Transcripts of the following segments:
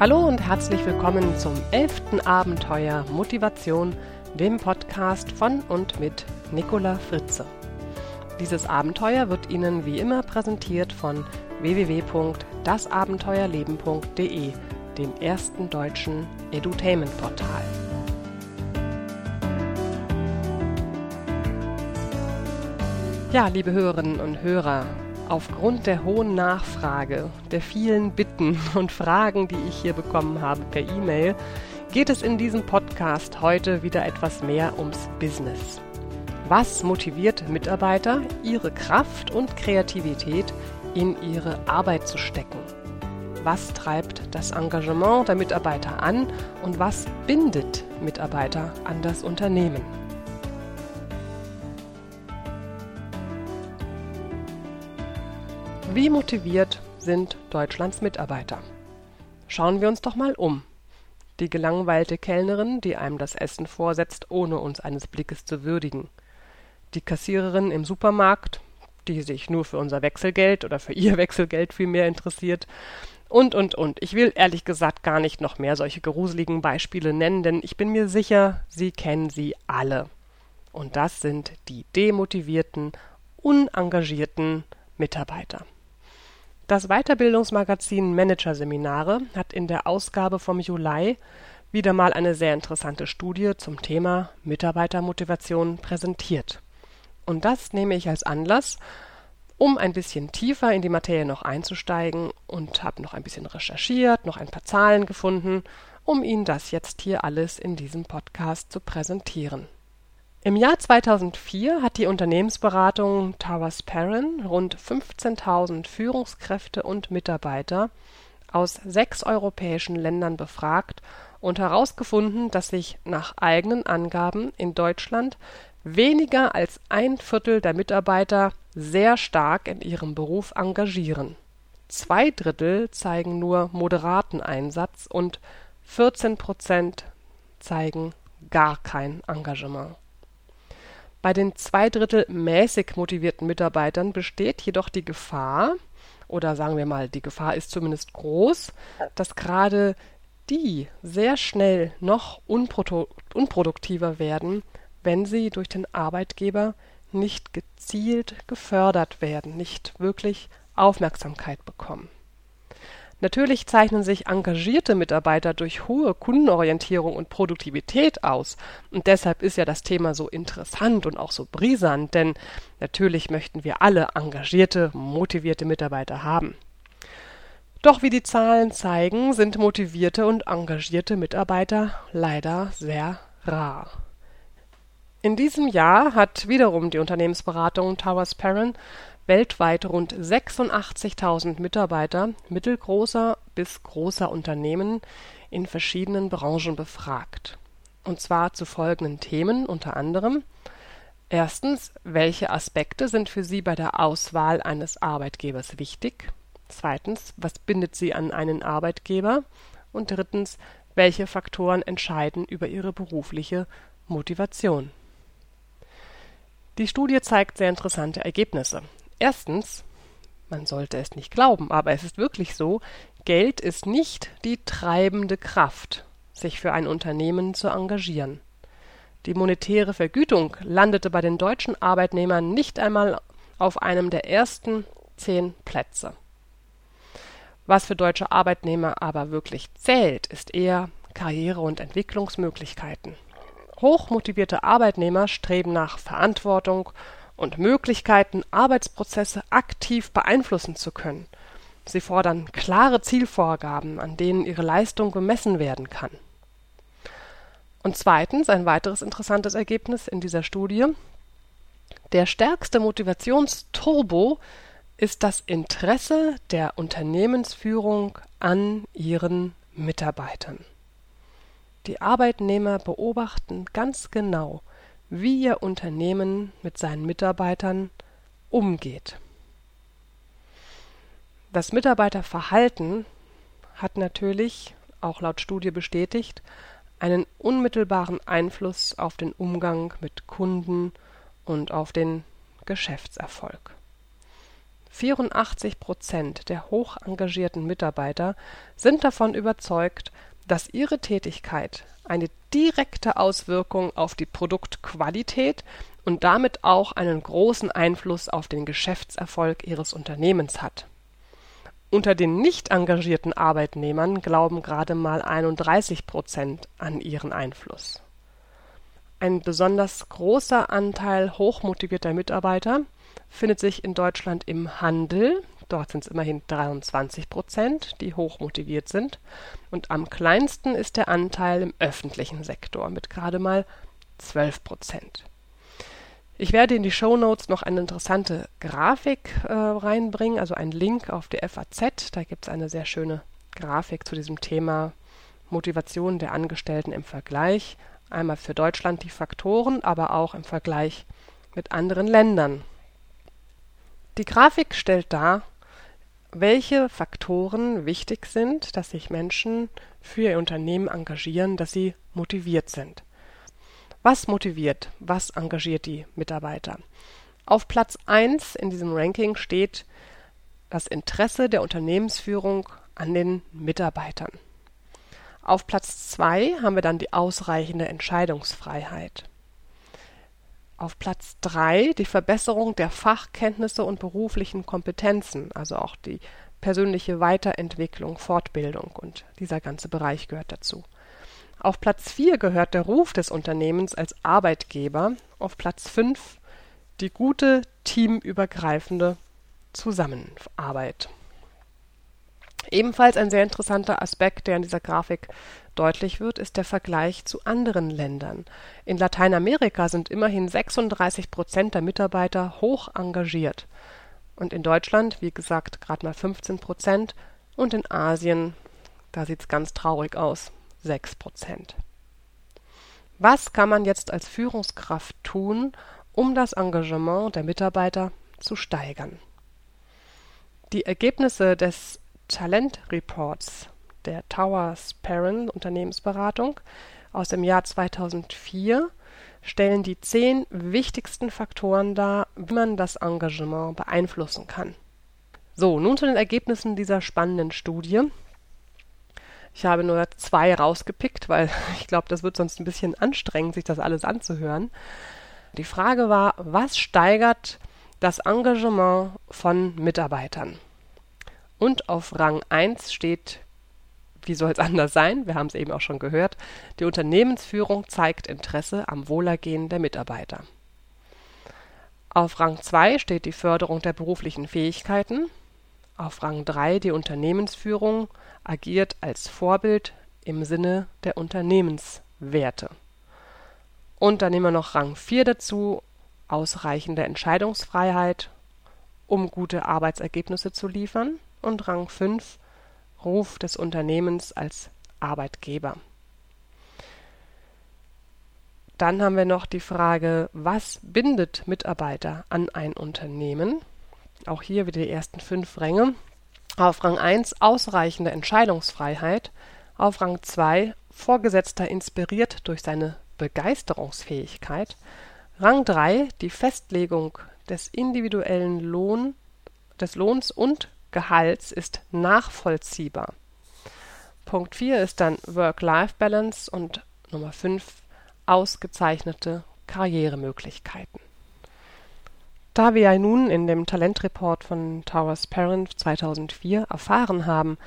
Hallo und herzlich willkommen zum elften Abenteuer Motivation, dem Podcast von und mit Nicola Fritze. Dieses Abenteuer wird Ihnen wie immer präsentiert von www.dasabenteuerleben.de, dem ersten deutschen Edutainment-Portal. Ja, liebe Hörerinnen und Hörer, Aufgrund der hohen Nachfrage, der vielen Bitten und Fragen, die ich hier bekommen habe per E-Mail, geht es in diesem Podcast heute wieder etwas mehr ums Business. Was motiviert Mitarbeiter, ihre Kraft und Kreativität in ihre Arbeit zu stecken? Was treibt das Engagement der Mitarbeiter an und was bindet Mitarbeiter an das Unternehmen? Wie motiviert sind Deutschlands Mitarbeiter? Schauen wir uns doch mal um. Die gelangweilte Kellnerin, die einem das Essen vorsetzt, ohne uns eines Blickes zu würdigen. Die Kassiererin im Supermarkt, die sich nur für unser Wechselgeld oder für ihr Wechselgeld vielmehr interessiert. Und, und, und. Ich will ehrlich gesagt gar nicht noch mehr solche gruseligen Beispiele nennen, denn ich bin mir sicher, Sie kennen sie alle. Und das sind die demotivierten, unengagierten Mitarbeiter. Das Weiterbildungsmagazin Managerseminare hat in der Ausgabe vom Juli wieder mal eine sehr interessante Studie zum Thema Mitarbeitermotivation präsentiert. Und das nehme ich als Anlass, um ein bisschen tiefer in die Materie noch einzusteigen und habe noch ein bisschen recherchiert, noch ein paar Zahlen gefunden, um Ihnen das jetzt hier alles in diesem Podcast zu präsentieren. Im Jahr 2004 hat die Unternehmensberatung Towers Perrin rund 15.000 Führungskräfte und Mitarbeiter aus sechs europäischen Ländern befragt und herausgefunden, dass sich nach eigenen Angaben in Deutschland weniger als ein Viertel der Mitarbeiter sehr stark in ihrem Beruf engagieren. Zwei Drittel zeigen nur moderaten Einsatz und 14 Prozent zeigen gar kein Engagement bei den zwei Drittel mäßig motivierten Mitarbeitern besteht jedoch die Gefahr, oder sagen wir mal, die Gefahr ist zumindest groß, dass gerade die sehr schnell noch unprodu unproduktiver werden, wenn sie durch den Arbeitgeber nicht gezielt gefördert werden, nicht wirklich Aufmerksamkeit bekommen. Natürlich zeichnen sich engagierte Mitarbeiter durch hohe Kundenorientierung und Produktivität aus. Und deshalb ist ja das Thema so interessant und auch so brisant, denn natürlich möchten wir alle engagierte, motivierte Mitarbeiter haben. Doch wie die Zahlen zeigen, sind motivierte und engagierte Mitarbeiter leider sehr rar. In diesem Jahr hat wiederum die Unternehmensberatung Towers Perrin weltweit rund 86.000 Mitarbeiter mittelgroßer bis großer Unternehmen in verschiedenen Branchen befragt. Und zwar zu folgenden Themen unter anderem Erstens, welche Aspekte sind für Sie bei der Auswahl eines Arbeitgebers wichtig? Zweitens, was bindet Sie an einen Arbeitgeber? Und drittens, welche Faktoren entscheiden über Ihre berufliche Motivation? Die Studie zeigt sehr interessante Ergebnisse. Erstens, man sollte es nicht glauben, aber es ist wirklich so, Geld ist nicht die treibende Kraft, sich für ein Unternehmen zu engagieren. Die monetäre Vergütung landete bei den deutschen Arbeitnehmern nicht einmal auf einem der ersten zehn Plätze. Was für deutsche Arbeitnehmer aber wirklich zählt, ist eher Karriere und Entwicklungsmöglichkeiten. Hochmotivierte Arbeitnehmer streben nach Verantwortung und Möglichkeiten, Arbeitsprozesse aktiv beeinflussen zu können. Sie fordern klare Zielvorgaben, an denen ihre Leistung gemessen werden kann. Und zweitens, ein weiteres interessantes Ergebnis in dieser Studie, der stärkste Motivationsturbo ist das Interesse der Unternehmensführung an ihren Mitarbeitern. Die Arbeitnehmer beobachten ganz genau, wie Ihr Unternehmen mit seinen Mitarbeitern umgeht. Das Mitarbeiterverhalten hat natürlich, auch laut Studie bestätigt, einen unmittelbaren Einfluss auf den Umgang mit Kunden und auf den Geschäftserfolg. 84 Prozent der hoch engagierten Mitarbeiter sind davon überzeugt, dass ihre Tätigkeit eine direkte Auswirkung auf die Produktqualität und damit auch einen großen Einfluss auf den Geschäftserfolg ihres Unternehmens hat. Unter den nicht engagierten Arbeitnehmern glauben gerade mal 31 Prozent an ihren Einfluss. Ein besonders großer Anteil hochmotivierter Mitarbeiter findet sich in Deutschland im Handel, dort sind es immerhin 23 Prozent, die hochmotiviert sind, und am kleinsten ist der Anteil im öffentlichen Sektor mit gerade mal 12 Prozent. Ich werde in die Show Notes noch eine interessante Grafik äh, reinbringen, also einen Link auf die FAZ. Da gibt es eine sehr schöne Grafik zu diesem Thema Motivation der Angestellten im Vergleich. Einmal für Deutschland die Faktoren, aber auch im Vergleich mit anderen Ländern. Die Grafik stellt dar, welche Faktoren wichtig sind, dass sich Menschen für ihr Unternehmen engagieren, dass sie motiviert sind. Was motiviert, was engagiert die Mitarbeiter? Auf Platz 1 in diesem Ranking steht das Interesse der Unternehmensführung an den Mitarbeitern. Auf Platz 2 haben wir dann die ausreichende Entscheidungsfreiheit. Auf Platz 3 die Verbesserung der Fachkenntnisse und beruflichen Kompetenzen, also auch die persönliche Weiterentwicklung, Fortbildung und dieser ganze Bereich gehört dazu. Auf Platz 4 gehört der Ruf des Unternehmens als Arbeitgeber, auf Platz 5 die gute teamübergreifende Zusammenarbeit. Ebenfalls ein sehr interessanter Aspekt, der in dieser Grafik deutlich wird, ist der Vergleich zu anderen Ländern. In Lateinamerika sind immerhin 36 Prozent der Mitarbeiter hoch engagiert. Und in Deutschland, wie gesagt, gerade mal 15 Prozent. Und in Asien, da sieht es ganz traurig aus, 6 Prozent. Was kann man jetzt als Führungskraft tun, um das Engagement der Mitarbeiter zu steigern? Die Ergebnisse des Talent Reports der Towers Perrin Unternehmensberatung aus dem Jahr 2004 stellen die zehn wichtigsten Faktoren dar, wie man das Engagement beeinflussen kann. So, nun zu den Ergebnissen dieser spannenden Studie. Ich habe nur zwei rausgepickt, weil ich glaube, das wird sonst ein bisschen anstrengend, sich das alles anzuhören. Die Frage war, was steigert das Engagement von Mitarbeitern? Und auf Rang 1 steht, wie soll es anders sein, wir haben es eben auch schon gehört, die Unternehmensführung zeigt Interesse am Wohlergehen der Mitarbeiter. Auf Rang 2 steht die Förderung der beruflichen Fähigkeiten. Auf Rang 3 die Unternehmensführung agiert als Vorbild im Sinne der Unternehmenswerte. Und dann nehmen wir noch Rang 4 dazu, ausreichende Entscheidungsfreiheit, um gute Arbeitsergebnisse zu liefern. Und Rang 5, Ruf des Unternehmens als Arbeitgeber. Dann haben wir noch die Frage, was bindet Mitarbeiter an ein Unternehmen? Auch hier wieder die ersten fünf Ränge. Auf Rang 1 ausreichende Entscheidungsfreiheit. Auf Rang 2 Vorgesetzter inspiriert durch seine Begeisterungsfähigkeit. Rang 3 die Festlegung des individuellen Lohn, des Lohns und Gehalts ist nachvollziehbar. Punkt 4 ist dann Work-Life-Balance und Nummer 5 ausgezeichnete Karrieremöglichkeiten. Da wir ja nun in dem Talentreport von Towers Parent 2004 erfahren haben,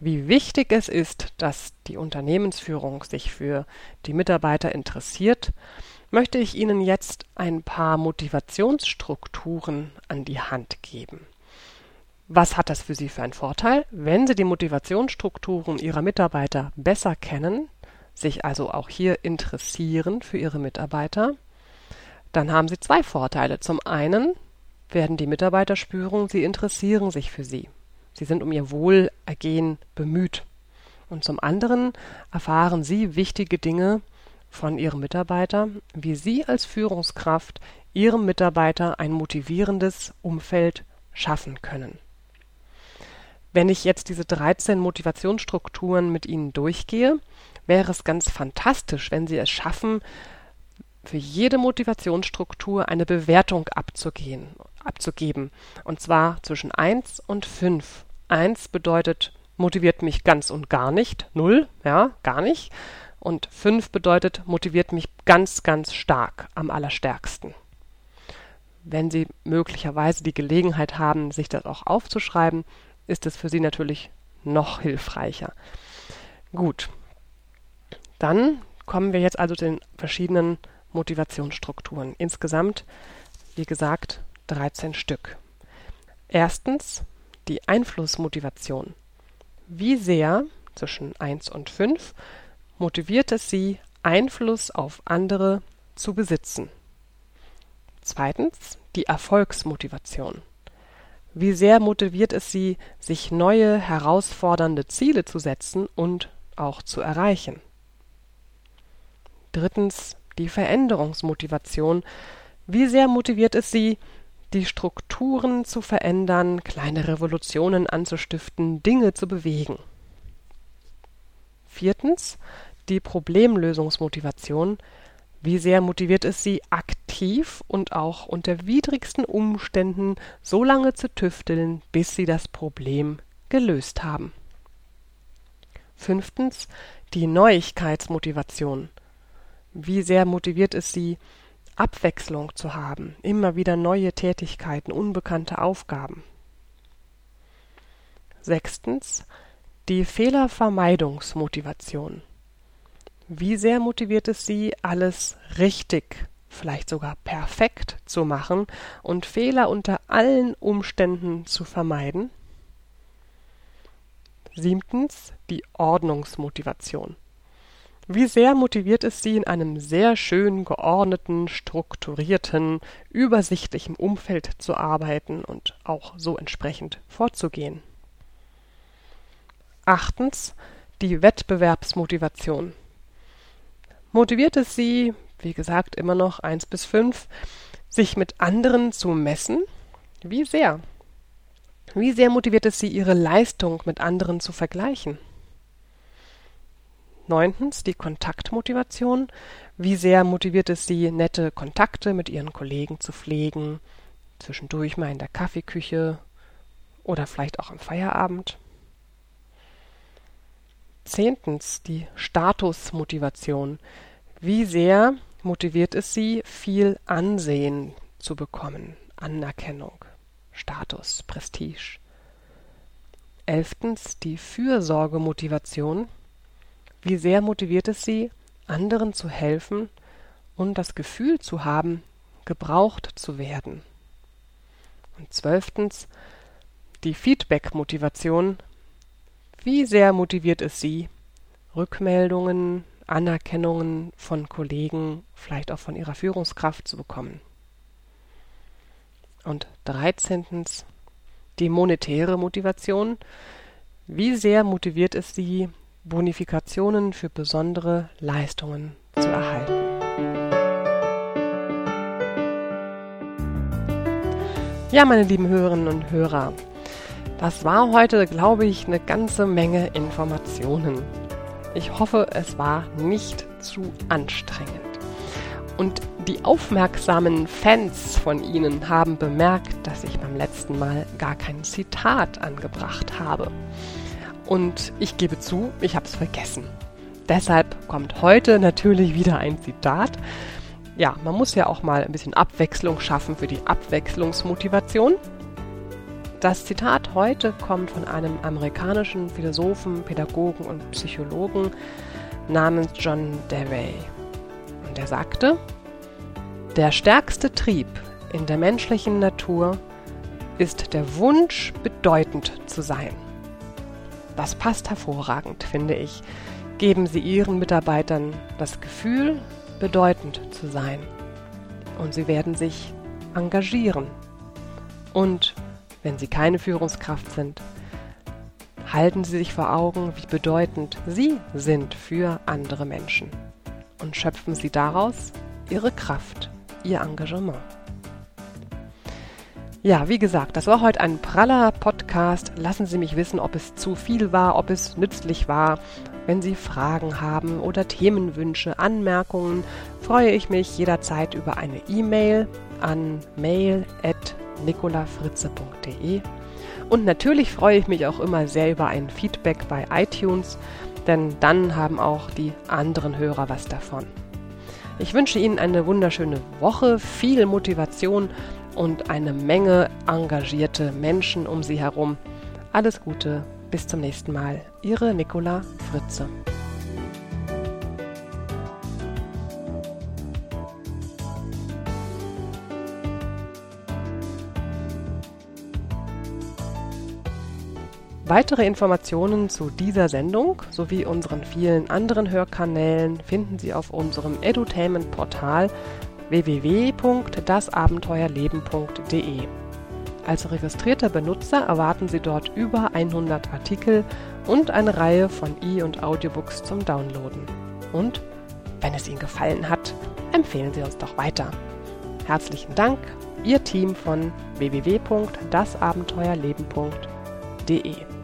wie wichtig es ist, dass die Unternehmensführung sich für die Mitarbeiter interessiert, möchte ich Ihnen jetzt ein paar Motivationsstrukturen an die Hand geben. Was hat das für Sie für einen Vorteil? Wenn Sie die Motivationsstrukturen Ihrer Mitarbeiter besser kennen, sich also auch hier interessieren für Ihre Mitarbeiter, dann haben Sie zwei Vorteile. Zum einen werden die Mitarbeiter spüren, sie interessieren sich für sie. Sie sind um ihr Wohlergehen bemüht. Und zum anderen erfahren Sie wichtige Dinge von Ihrem Mitarbeiter, wie Sie als Führungskraft Ihrem Mitarbeiter ein motivierendes Umfeld schaffen können. Wenn ich jetzt diese 13 Motivationsstrukturen mit Ihnen durchgehe, wäre es ganz fantastisch, wenn Sie es schaffen, für jede Motivationsstruktur eine Bewertung abzugehen. abzugeben. Und zwar zwischen 1 und 5. 1 bedeutet motiviert mich ganz und gar nicht, 0, ja, gar nicht. Und 5 bedeutet motiviert mich ganz, ganz stark, am allerstärksten. Wenn Sie möglicherweise die Gelegenheit haben, sich das auch aufzuschreiben, ist es für Sie natürlich noch hilfreicher. Gut. Dann kommen wir jetzt also zu den verschiedenen Motivationsstrukturen. Insgesamt, wie gesagt, 13 Stück. Erstens die Einflussmotivation. Wie sehr, zwischen 1 und 5, motiviert es Sie, Einfluss auf andere zu besitzen? Zweitens die Erfolgsmotivation. Wie sehr motiviert es Sie, sich neue, herausfordernde Ziele zu setzen und auch zu erreichen? Drittens die Veränderungsmotivation. Wie sehr motiviert es Sie, die Strukturen zu verändern, kleine Revolutionen anzustiften, Dinge zu bewegen? Viertens die Problemlösungsmotivation. Wie sehr motiviert es Sie, aktiv und auch unter widrigsten Umständen so lange zu tüfteln, bis Sie das Problem gelöst haben? Fünftens die Neuigkeitsmotivation. Wie sehr motiviert es Sie, Abwechslung zu haben, immer wieder neue Tätigkeiten, unbekannte Aufgaben. Sechstens die Fehlervermeidungsmotivation. Wie sehr motiviert es Sie, alles richtig, vielleicht sogar perfekt zu machen und Fehler unter allen Umständen zu vermeiden? Siebtens die Ordnungsmotivation. Wie sehr motiviert es Sie, in einem sehr schön geordneten, strukturierten, übersichtlichen Umfeld zu arbeiten und auch so entsprechend vorzugehen? Achtens die Wettbewerbsmotivation. Motiviert es Sie, wie gesagt immer noch eins bis fünf, sich mit anderen zu messen? Wie sehr? Wie sehr motiviert es Sie, Ihre Leistung mit anderen zu vergleichen? Neuntens die Kontaktmotivation. Wie sehr motiviert es Sie, nette Kontakte mit Ihren Kollegen zu pflegen, zwischendurch mal in der Kaffeeküche oder vielleicht auch am Feierabend? Zehntens die Statusmotivation. Wie sehr motiviert es Sie, viel Ansehen zu bekommen, Anerkennung, Status, Prestige? Elftens die Fürsorgemotivation. Wie sehr motiviert es Sie, anderen zu helfen und das Gefühl zu haben, gebraucht zu werden? Und zwölftens die Feedback-Motivation. Wie sehr motiviert es Sie, Rückmeldungen, Anerkennungen von Kollegen, vielleicht auch von Ihrer Führungskraft zu bekommen? Und dreizehntens die monetäre Motivation. Wie sehr motiviert es Sie, Bonifikationen für besondere Leistungen zu erhalten. Ja, meine lieben Hörerinnen und Hörer, das war heute, glaube ich, eine ganze Menge Informationen. Ich hoffe, es war nicht zu anstrengend. Und die aufmerksamen Fans von Ihnen haben bemerkt, dass ich beim letzten Mal gar kein Zitat angebracht habe. Und ich gebe zu, ich habe es vergessen. Deshalb kommt heute natürlich wieder ein Zitat. Ja, man muss ja auch mal ein bisschen Abwechslung schaffen für die Abwechslungsmotivation. Das Zitat heute kommt von einem amerikanischen Philosophen, Pädagogen und Psychologen namens John Dewey. Und er sagte, der stärkste Trieb in der menschlichen Natur ist der Wunsch, bedeutend zu sein. Das passt hervorragend, finde ich. Geben Sie Ihren Mitarbeitern das Gefühl, bedeutend zu sein. Und sie werden sich engagieren. Und wenn Sie keine Führungskraft sind, halten Sie sich vor Augen, wie bedeutend Sie sind für andere Menschen. Und schöpfen Sie daraus Ihre Kraft, Ihr Engagement. Ja, wie gesagt, das war heute ein praller Podcast. Lassen Sie mich wissen, ob es zu viel war, ob es nützlich war. Wenn Sie Fragen haben oder Themenwünsche, Anmerkungen, freue ich mich jederzeit über eine E-Mail an mail nicolafritze.de. Und natürlich freue ich mich auch immer sehr über ein Feedback bei iTunes, denn dann haben auch die anderen Hörer was davon. Ich wünsche Ihnen eine wunderschöne Woche, viel Motivation und eine Menge engagierte Menschen um Sie herum. Alles Gute, bis zum nächsten Mal. Ihre Nicola Fritze. Weitere Informationen zu dieser Sendung sowie unseren vielen anderen Hörkanälen finden Sie auf unserem Edutainment-Portal www.dasabenteuerleben.de. Als registrierter Benutzer erwarten Sie dort über 100 Artikel und eine Reihe von E- und Audiobooks zum Downloaden. Und wenn es Ihnen gefallen hat, empfehlen Sie uns doch weiter. Herzlichen Dank, Ihr Team von www.dasabenteuerleben.de.